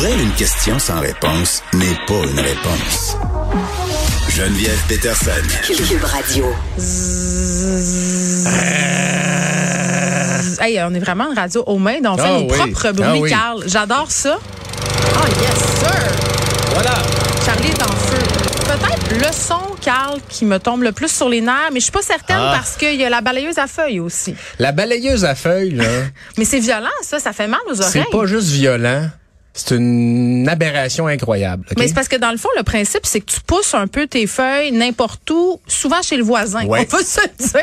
Pour elle, une question sans réponse n'est pas une réponse. Geneviève Peterson. Cube Radio. Hey, on est vraiment une radio aux mains, donc on fait Ah nos oui. propres bruits, Ah oui. Carl. J'adore ça. Oh yes, sir! Voilà. Charlie est en feu. Peut-être le son, Carl, qui me tombe le plus sur les nerfs, mais je suis pas certaine Ah. parce qu'il y a la balayeuse à feuilles aussi. La balayeuse à feuilles, là, Mais c'est violent, ça, ça fait mal aux oreilles. c'est pas juste violent, c'est une aberration incroyable. Mais c'est parce que dans le fond, le principe, c'est que tu pousses un peu tes feuilles n'importe où, souvent chez le voisin. Ouais. On va se dire, là.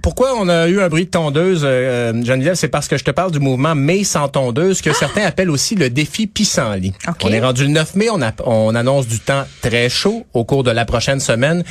Pourquoi on a eu un bruit de tondeuse, euh, Geneviève? C'est parce que je te parle du mouvement Mai sans tondeuse, que certains appellent aussi le défi pissenlit. Ah! On est rendu le 9 mai, on, a- on annonce du temps très chaud au cours de la prochaine semaine.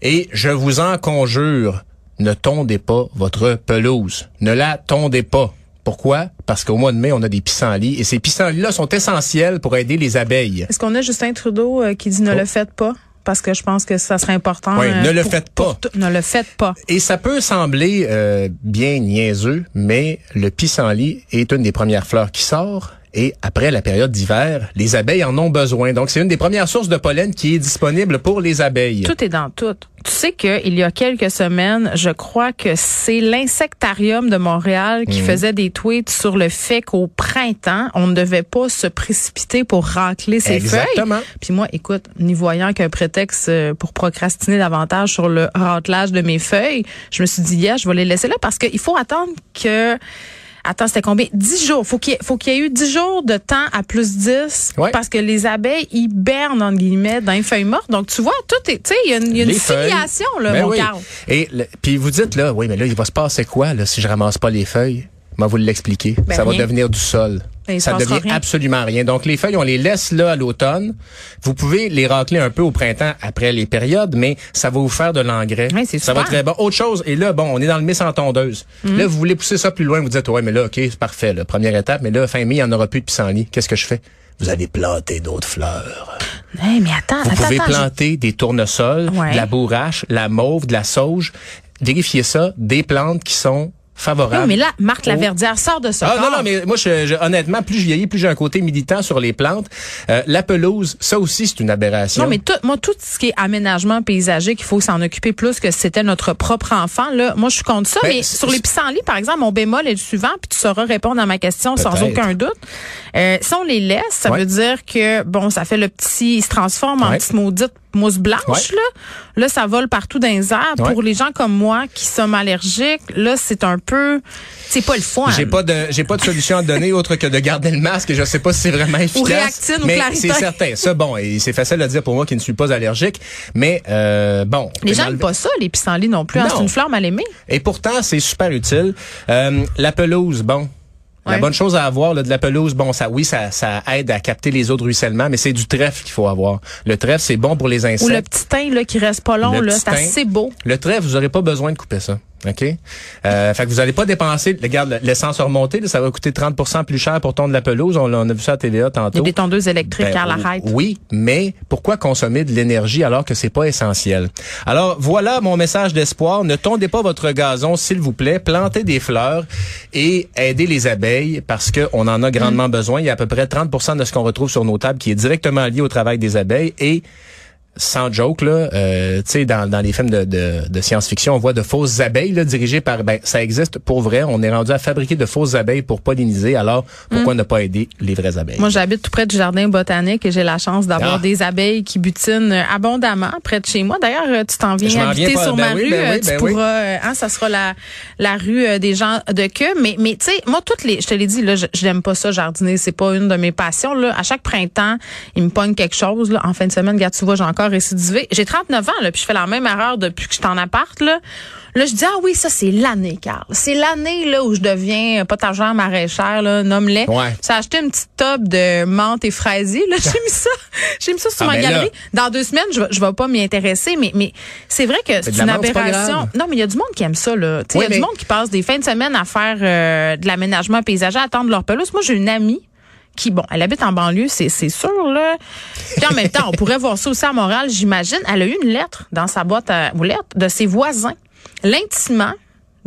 Et je vous en conjure, ne tondez pas votre pelouse. Ne la tondez pas. Pourquoi? Parce qu'au mois de mai, on a des pissenlits. Et ces pissenlits-là sont essentiels pour aider les abeilles. Est-ce qu'on a Justin Trudeau euh, qui dit ne Oh. le faites pas? Parce que je pense que ça serait important. Oui, euh, ne le pour- faites pas. ne le faites pas. Et ça peut sembler euh, bien niaiseux, mais le pissenlit est une des premières fleurs qui sort. Et après la période d'hiver, les abeilles en ont besoin. Donc, c'est une des premières sources de pollen qui est disponible pour les abeilles. Tout est dans tout. Tu sais qu'il y a quelques semaines, je crois que c'est l'insectarium de Montréal qui Mhm. faisait des tweets sur le fait qu'au printemps, on ne devait pas se précipiter pour racler ses Exactement. feuilles. Puis moi, écoute, n'y voyant qu'un prétexte euh, pour procrastiner davantage sur le raclage de mes feuilles, je me suis dit, yeah, je vais les laisser là parce qu'il faut attendre que Attends, c'était combien? 10 jours. Faut qu'il faut qu'il y ait eu 10 jours de temps à plus 10 Ouais. parce que les abeilles hibernent, entre guillemets, dans les feuilles mortes. Donc, tu vois, tout est, tu sais, il y a une, il y a une feuilles. filiation, là, Ben mon oui. Carl. Et le- puis vous dites là, oui, mais là, il va se passer quoi là si je ramasse pas les feuilles? Moi, vous l'expliquer. Ben, ça va devenir du sol. Ça devient rien. absolument rien. Donc, les feuilles, on les laisse là à l'automne. Vous pouvez les racler un peu au printemps après les périodes, mais ça va vous faire de l'engrais. C'est ça va très bon. Autre chose, et là, bon, on est dans le mai sans tondeuse. Mhm. Là, vous voulez pousser ça plus loin, vous dites, ouais, mais là, OK, c'est parfait, là, première étape, mais là, fin mai, il n'y en aura plus de pissenlit. Qu'est-ce que je fais? Vous allez planter d'autres fleurs. Hey, mais attends, Vous attends, pouvez attends. planter des tournesols, Ouais. de la bourrache, la mauve, de la sauge. Vérifiez ça, des plantes qui sont Non, mais là, Marc au- Laverdière sort de ça. Ah non, non, mais moi, je, je- honnêtement, plus je vieillis, plus j'ai un côté militant sur les plantes. Euh, la pelouse, ça aussi, c'est une aberration. Non, mais tout, moi, tout ce qui est aménagement paysagique, il faut s'en occuper plus que si c'était notre propre enfant. Là, moi, je suis contre ça. Ben, mais sur les pissenlits, par exemple, mon bémol est le suivant, puis tu sauras répondre à ma question sans aucun doute. Euh, si on les laisse, ça Ouais. veut dire que, bon, ça fait le petit, il se transforme en petite maudite mousse blanche, Ouais. là. Là, ça vole partout dans les airs. Ouais. Pour les gens comme moi qui sommes allergiques, là, c'est un peu, c'est pas le fun. J'ai pas de j'ai pas de solution à donner autre que de garder le masque et je sais pas si c'est vraiment efficace. Réactine ou mais Claritin. c'est certain. Ça bon, et c'est facile à dire pour moi qui ne suis pas allergique, mais euh, bon. Les gens n'aiment pas ça, les pissenlits non plus. hein. C'est une fleur mal aimée. Et pourtant, c'est super utile. Euh, la pelouse, bon. La bonne chose à avoir là, de la pelouse, bon, ça, oui, ça, ça aide à capter les eaux de ruissellement, mais c'est du trèfle qu'il faut avoir. Le trèfle, c'est bon pour les insectes. Ou le petit teint là, qui reste pas long, Le là, c'est assez beau. Le trèfle, vous n'aurez pas besoin de couper ça. OK? Euh, fait que vous n'allez pas dépenser, regarde, l'essence a remonté, là, ça va coûter 30 plus cher pour tondre la pelouse. On, on a vu ça à TVA Il y tantôt. a des tondeuses électriques Ben, à l'arrête. Oui, mais pourquoi consommer de l'énergie alors que c'est pas essentiel? Alors voilà mon message d'espoir. Ne tondez pas votre gazon, s'il vous plaît. Plantez des fleurs et aidez les abeilles parce que on en a grandement besoin. Il y a à peu près 30% de ce qu'on retrouve sur nos tables qui est directement lié au travail des abeilles et sans joke là, euh, tu sais dans, dans les films de, de, de science-fiction, on voit de fausses abeilles là, dirigées par ben ça existe pour vrai. On est rendu à fabriquer de fausses abeilles pour polliniser. Alors pourquoi ne pas aider les vraies abeilles? Moi, j'habite tout près du jardin botanique et j'ai la chance d'avoir Ah. des abeilles qui butinent euh, abondamment près de chez moi. D'ailleurs, euh, tu t'en viens habiter viens sur Ben ma oui, rue. ben oui, euh, tu ben pourras, hein, ça sera la, la rue des gens de queue. Mais, mais tu sais, moi, toutes les, je te l'ai dit, là, je, je n'aime pas ça, jardiner. C'est pas une de mes passions. Là. À chaque printemps, il me pogne quelque chose. Là. En fin de semaine, regarde, tu vois, j'ai encore J'ai 39 ans, là, puis je fais la même erreur depuis que je suis en appart, là. Là, je dis, ah oui, ça, c'est l'année, Carl. C'est l'année, là, où je deviens potagère maraîchère, là, nomme-les. Ouais. J'ai acheté une petite top de menthe et fraisier, là. J'ai mis ça. J'ai mis ça sur Ah, ma ben là. galerie. Dans deux semaines, je, je vais pas m'y intéresser, mais, mais c'est vrai que c'est une aberration. Non, mais il y a du monde qui aime ça, là. Il Oui, y a du monde qui passe des fins de semaine à faire euh, de l'aménagement paysager, à attendre leur pelouse. Moi, j'ai une amie qui, bon, elle habite en banlieue, c'est, c'est sûr, là. Puis en même temps, on pourrait voir ça aussi à Montréal, j'imagine. Elle a eu une lettre dans sa boîte à aux lettres de ses voisins, l'intimant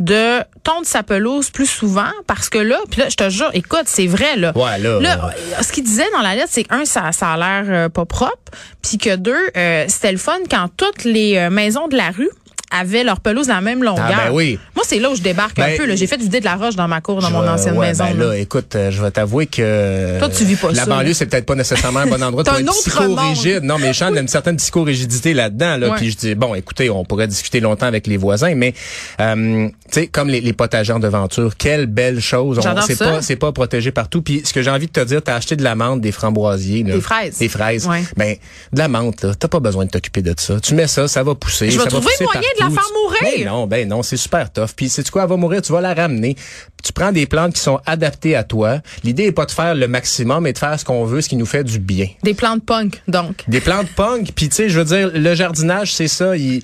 de tondre sa pelouse plus souvent parce que là, puis là, je te jure, écoute, c'est vrai, là. Ouais, là, Là, ce qu'il disait dans la lettre, c'est que, un, ça, ça a l'air euh, pas propre, puis que deux, euh, c'était le fun quand toutes les euh, maisons de la rue avaient leur pelouse à la même longueur. Ah, ben oui. Moi, c'est là où je débarque un Ben, peu. J'ai fait vider de la roche dans ma cour, dans Je mon ancienne ouais, maison. ben là. là, écoute, euh, je vais t'avouer que Toi, tu vis pas la ça, banlieue, c'est peut-être pas nécessairement un bon endroit pour un être psychorigide. Non, mais les gens ont une certaine psychorigidité là-dedans. Là, Ouais. Puis je dis bon, écoutez, on pourrait discuter longtemps avec les voisins, mais euh, tu sais, comme les, les potagers en devanture, quelle belle chose. C'est pas, c'est pas protégé partout. Puis ce que j'ai envie de te dire, t'as acheté de la menthe, des framboisiers, là. Des fraises. des fraises. Ouais. Ben de la menthe, là, t'as pas besoin de t'occuper de ça. Tu mets ça, ça va pousser. Je vais trouver moyen de la partout. faire mourir? Ben non, ben non, c'est super tough. Puis c'est quoi, elle va mourir, tu vas la ramener. Tu prends des plantes qui sont adaptées à toi. L'idée est pas de faire le maximum, mais de faire ce qu'on veut, ce qui nous fait du bien. Des plantes punk, donc. Des plantes punk, puis tu sais, je veux dire, le jardinage, c'est ça. il-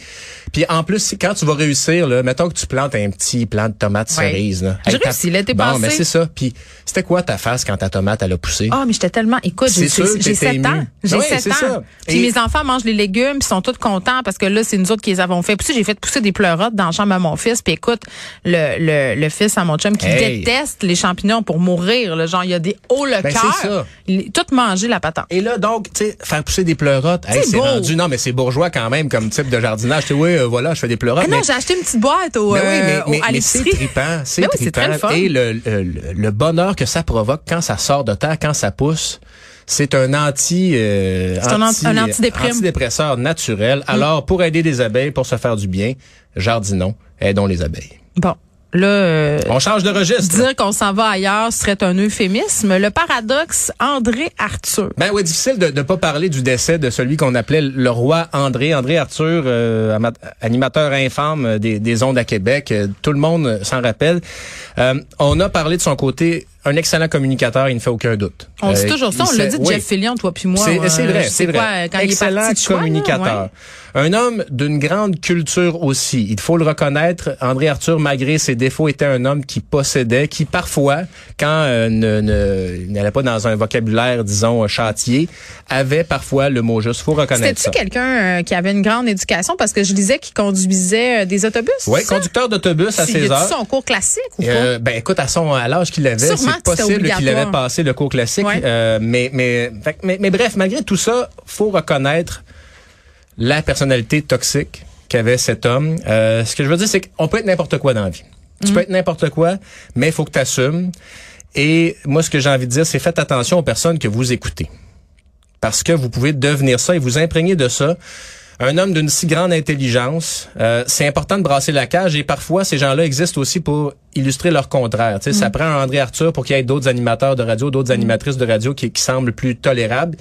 Puis en plus, quand tu vas réussir, là, mettons que tu plantes un petit plant de tomates Ouais. cerises. Là. J'ai réussi l'été bon, passé. mais c'est ça. Puis c'était quoi ta face quand ta tomate, elle a poussé? Ah, mais j'étais tellement. Écoute, j'ai C'est sûr, j'ai t'étais 7 ému. ans. J'ai Ouais, 7 c'est ans. Puis Et- mes enfants mangent les légumes, puis sont tous contents parce que là, c'est nous autres qui les avons fait. Puis j'ai fait pousser des pleurotes dans la chambre à mon fils. Puis écoute, le, le, le fils à mon chum qui Hey. déteste les champignons pour mourir. Là, genre, il y a des hauts le Ben, cœur. Il Tout mangé la patente. Et là, donc, tu sais, faire pousser des pleurotes, hey, C'est rendu, non, mais c'est bourgeois quand même comme type de jardinage. Tu sais, oui, euh, voilà, je fais des pleurotes. Ah non, mais- j'ai acheté une petite boîte au, Ben oui, euh, mais, au- mais, à mais c'est trippant, c'est Ben oui, trippant. Et le, le, le bonheur que ça provoque quand ça sort de terre, quand ça pousse, c'est un anti, euh, un anti- antidépresseur naturel. Alors, pour aider les abeilles, pour se faire du bien, jardinons, aidons les abeilles. Bon, là, euh, On change de registre. dire qu'on s'en va ailleurs serait un euphémisme. Le paradoxe, André Arthur. Ben oui, difficile de ne pas parler du décès de celui qu'on appelait le roi André. André Arthur, euh, animateur infâme euh, des, des ondes à Québec. Tout le monde s'en rappelle. Euh, on a parlé de son côté, un excellent communicateur, il ne fait aucun doute. On dit Euh, toujours ça, on l'a dit de oui. Jeff Fillion, toi puis moi. C'est euh, vrai, sais c'est vrai. quand Excellent il est parti de choix, là, communicateur. ouais. Un homme d'une grande culture aussi. Il faut le reconnaître. André Arthur, malgré ses défauts, était un homme qui possédait, qui parfois, quand euh, ne, n'allait pas dans un vocabulaire, disons, châtier, avait parfois le mot juste. Faut reconnaître ça. C'était-tu quelqu'un euh, qui avait une grande éducation? Parce que je disais qu'il conduisait euh, des autobus. Oui, conducteur d'autobus à C'est- 16 y a-tu heures. son cours classique ou pas? Euh, ben écoute, à son à l'âge qu'il avait, c'est possible qu'il avait passé le cours classique. Ouais. Euh, mais, mais, fait mais mais bref, malgré tout ça, faut reconnaître la personnalité toxique qu'avait cet homme. Euh, ce que je veux dire, c'est qu'on peut être n'importe quoi dans la vie. Tu peux être n'importe quoi, mais il faut que tu assumes. Et moi, ce que j'ai envie de dire, c'est faites attention aux personnes que vous écoutez. Parce que vous pouvez devenir ça et vous imprégner de ça. Un homme d'une si grande intelligence, euh, c'est important de brasser la cage et parfois ces gens-là existent aussi pour illustrer leur contraire. Tu sais, Mm. Ça prend un André Arthur pour qu'il y ait d'autres animateurs de radio, d'autres animatrices de radio qui, qui semblent plus tolérables.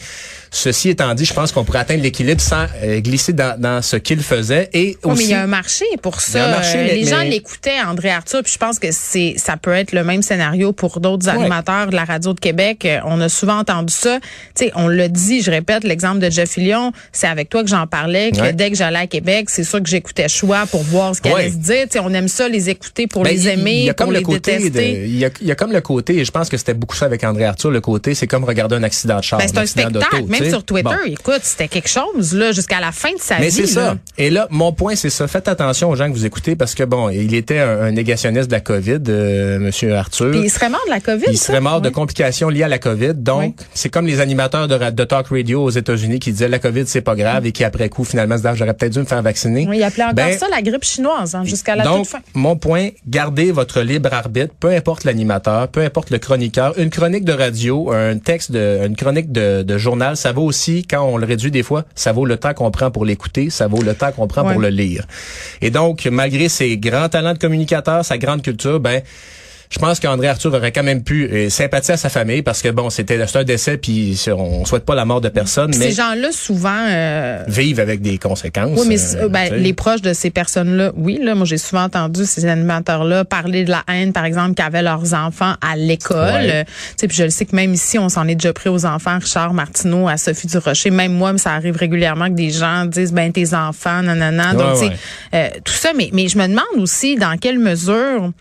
Ceci étant dit, je pense qu'on pourrait atteindre l'équilibre sans euh, glisser dans, dans ce qu'il faisait et Oui, aussi. mais il y a un marché pour ça. marché, Euh, mais- les gens l'écoutaient, André Arthur, puis je pense que c'est ça peut être le même scénario pour d'autres animateurs de la radio de Québec. Euh, On a souvent entendu ça. Sais, on le dit, je répète, l'exemple de Jeff Fillion, c'est avec toi que j'en parlais, que Ouais. dès que j'allais à Québec, c'est sûr que j'écoutais choix pour voir ce qu'elle Ouais. allait se dire. On aime ça les écouter pour Ben, les aimer, y a comme le côté de- il, y a, il y a comme le côté, et je pense que c'était beaucoup ça avec André Arthur, le côté, c'est comme regarder un accident de char. Ben, c'est un spectacle. Même sur Twitter, Bon. écoute, c'était quelque chose, là, jusqu'à la fin de sa Mais vie. c'est ça. Et là, mon point, c'est ça. Faites attention aux gens que vous écoutez parce que bon, il était un, un négationniste de la COVID, euh, Monsieur Arthur. Puis il serait mort de la COVID. Il serait mort de complications liées à la COVID. Donc, c'est comme les animateurs de, talk radio aux États-Unis qui disaient la COVID c'est pas grave et qui après coup finalement se Ah, j'aurais peut-être dû me faire vacciner. Oui, il appelait encore Ben, ça la grippe chinoise, hein, jusqu'à la donc, toute fin. mon point, gardez votre libre arbitre, peu importe l'animateur, peu importe le chroniqueur. Une chronique de radio, un texte, de, une chronique de, de journal, ça vaut aussi, quand on le réduit des fois, ça vaut le temps qu'on prend pour l'écouter, ça vaut le temps qu'on prend Ouais. pour le lire. Et donc, malgré ses grands talents de communicateur, sa grande culture, ben je pense qu'André Arthur aurait quand même pu euh, sympathiser à sa famille parce que bon, c'était un décès puis on souhaite pas la mort de personne, mais Ces gens-là, souvent, euh, vivent avec des conséquences. Oui, mais euh, ben, tu sais. les proches de ces personnes-là, oui, là, moi j'ai souvent entendu ces animateurs-là parler de la haine, par exemple, qu'avaient leurs enfants à l'école. Ouais. Euh, tu sais, puis je le sais que même ici, on s'en est déjà pris aux enfants, Richard Martineau, à Sophie Durocher. Même moi, ça arrive régulièrement que des gens disent, ben tes enfants, nanana. Donc, Ouais, sais, ouais. euh, tout ça, mais, mais je me demande aussi dans quelle mesure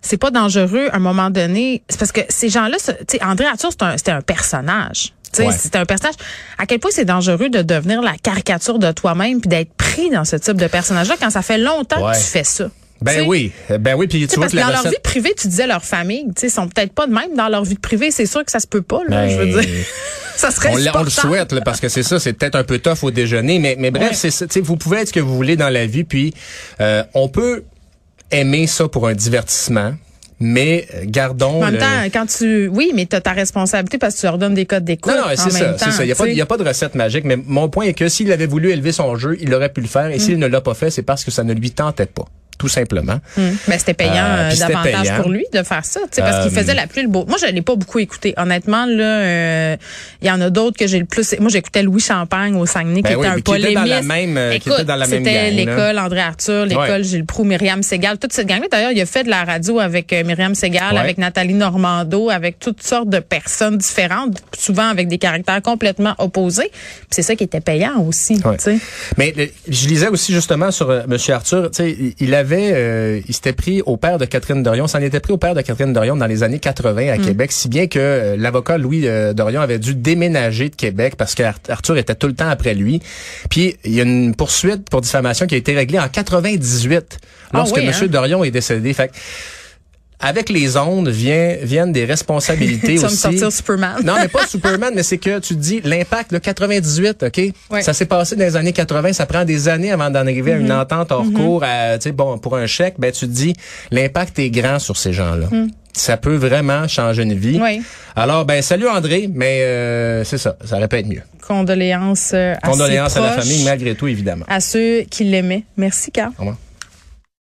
c'est pas dangereux à un moment donné. C'est parce que ces gens-là, tu sais, André Arthur, c'est un, c'était un personnage. Tu sais, Ouais. c'est un personnage. À quel point c'est dangereux de devenir la caricature de toi-même puis d'être pris dans ce type de personnage-là quand ça fait longtemps Ouais. que tu fais ça. Ben oui, ben oui, puis tu vois parce que dans leur vie privée, tu disais leur famille, tu sais, sont peut-être pas de même dans leur vie privée. C'est sûr que ça se peut pas, là. Ben, je veux dire, ça serait on, on le souhaite là, parce que c'est ça, c'est peut-être un peu tough au déjeuner, mais, mais bref, Ouais. c'est ça, tu sais, vous pouvez être ce que vous voulez dans la vie, puis euh, on peut aimer ça pour un divertissement, mais euh, gardons. En même le- temps, quand tu, oui, mais tu as ta responsabilité parce que tu leur donnes des codes d'écoute. non, non, c'est ça, c'est ça. Il n'y a, pas- a de recette magique, mais mon point est que s'il avait voulu élever son jeu, il aurait pu le faire, et Mm. s'il ne l'a pas fait, c'est parce que ça ne lui tentait pas, tout simplement. Ben, c'était payant Euh, euh, davantage payant. pour lui de faire ça, parce qu'il Euh, faisait la pluie le beau. Moi, je l'ai pas beaucoup écouté. Honnêtement, là, euh, il y en a d'autres que j'ai le plus. Moi, j'écoutais Louis Champagne au Saguenay, Ben qui oui, était un mais qui était dans polémiste. la même, qui Écoute, était dans la même c'était l'école André Arthur, l'école Ouais. Gilles Proux, Myriam Segal, toute cette gang-là. D'ailleurs, il a fait de la radio avec Myriam Segal, Ouais. avec Nathalie Normando, avec toutes sortes de personnes différentes, souvent avec des caractères complètement opposés. C'est ça qui était payant aussi, Ouais. Mais le- je lisais aussi justement sur euh, M. Arthur, tu sais, il- il avait, euh, il s'était pris au père de Catherine Dorion, s'en était pris au père de Catherine Dorion dans les années 80 à Québec, si bien que euh, l'avocat Louis euh, Dorion avait dû déménager de Québec parce qu'Arthur était tout le temps après lui. Puis il y a une poursuite pour diffamation qui a été réglée en 98 lorsque Ah oui, M. hein? Dorion est décédé. Fait avec les ondes vient, viennent des responsabilités Tu vas me aussi. sortir Superman. Non, mais pas Superman, mais c'est que tu dis l'impact, le 98, OK? Ouais. Ça s'est passé dans les années 80, ça prend des années avant d'en arriver à une Mm-hmm. entente hors cours, à, tu sais, bon, pour un chèque, ben tu te dis l'impact est grand sur ces gens-là. Ça peut vraiment changer une vie. Mm. Oui. Alors, ben salut André, mais euh, c'est ça, ça aurait pu être mieux. Condoléances euh, à ses Condoléances à la proches, famille, malgré tout, évidemment. à ceux qui l'aimaient. Merci, Carl. Au revoir.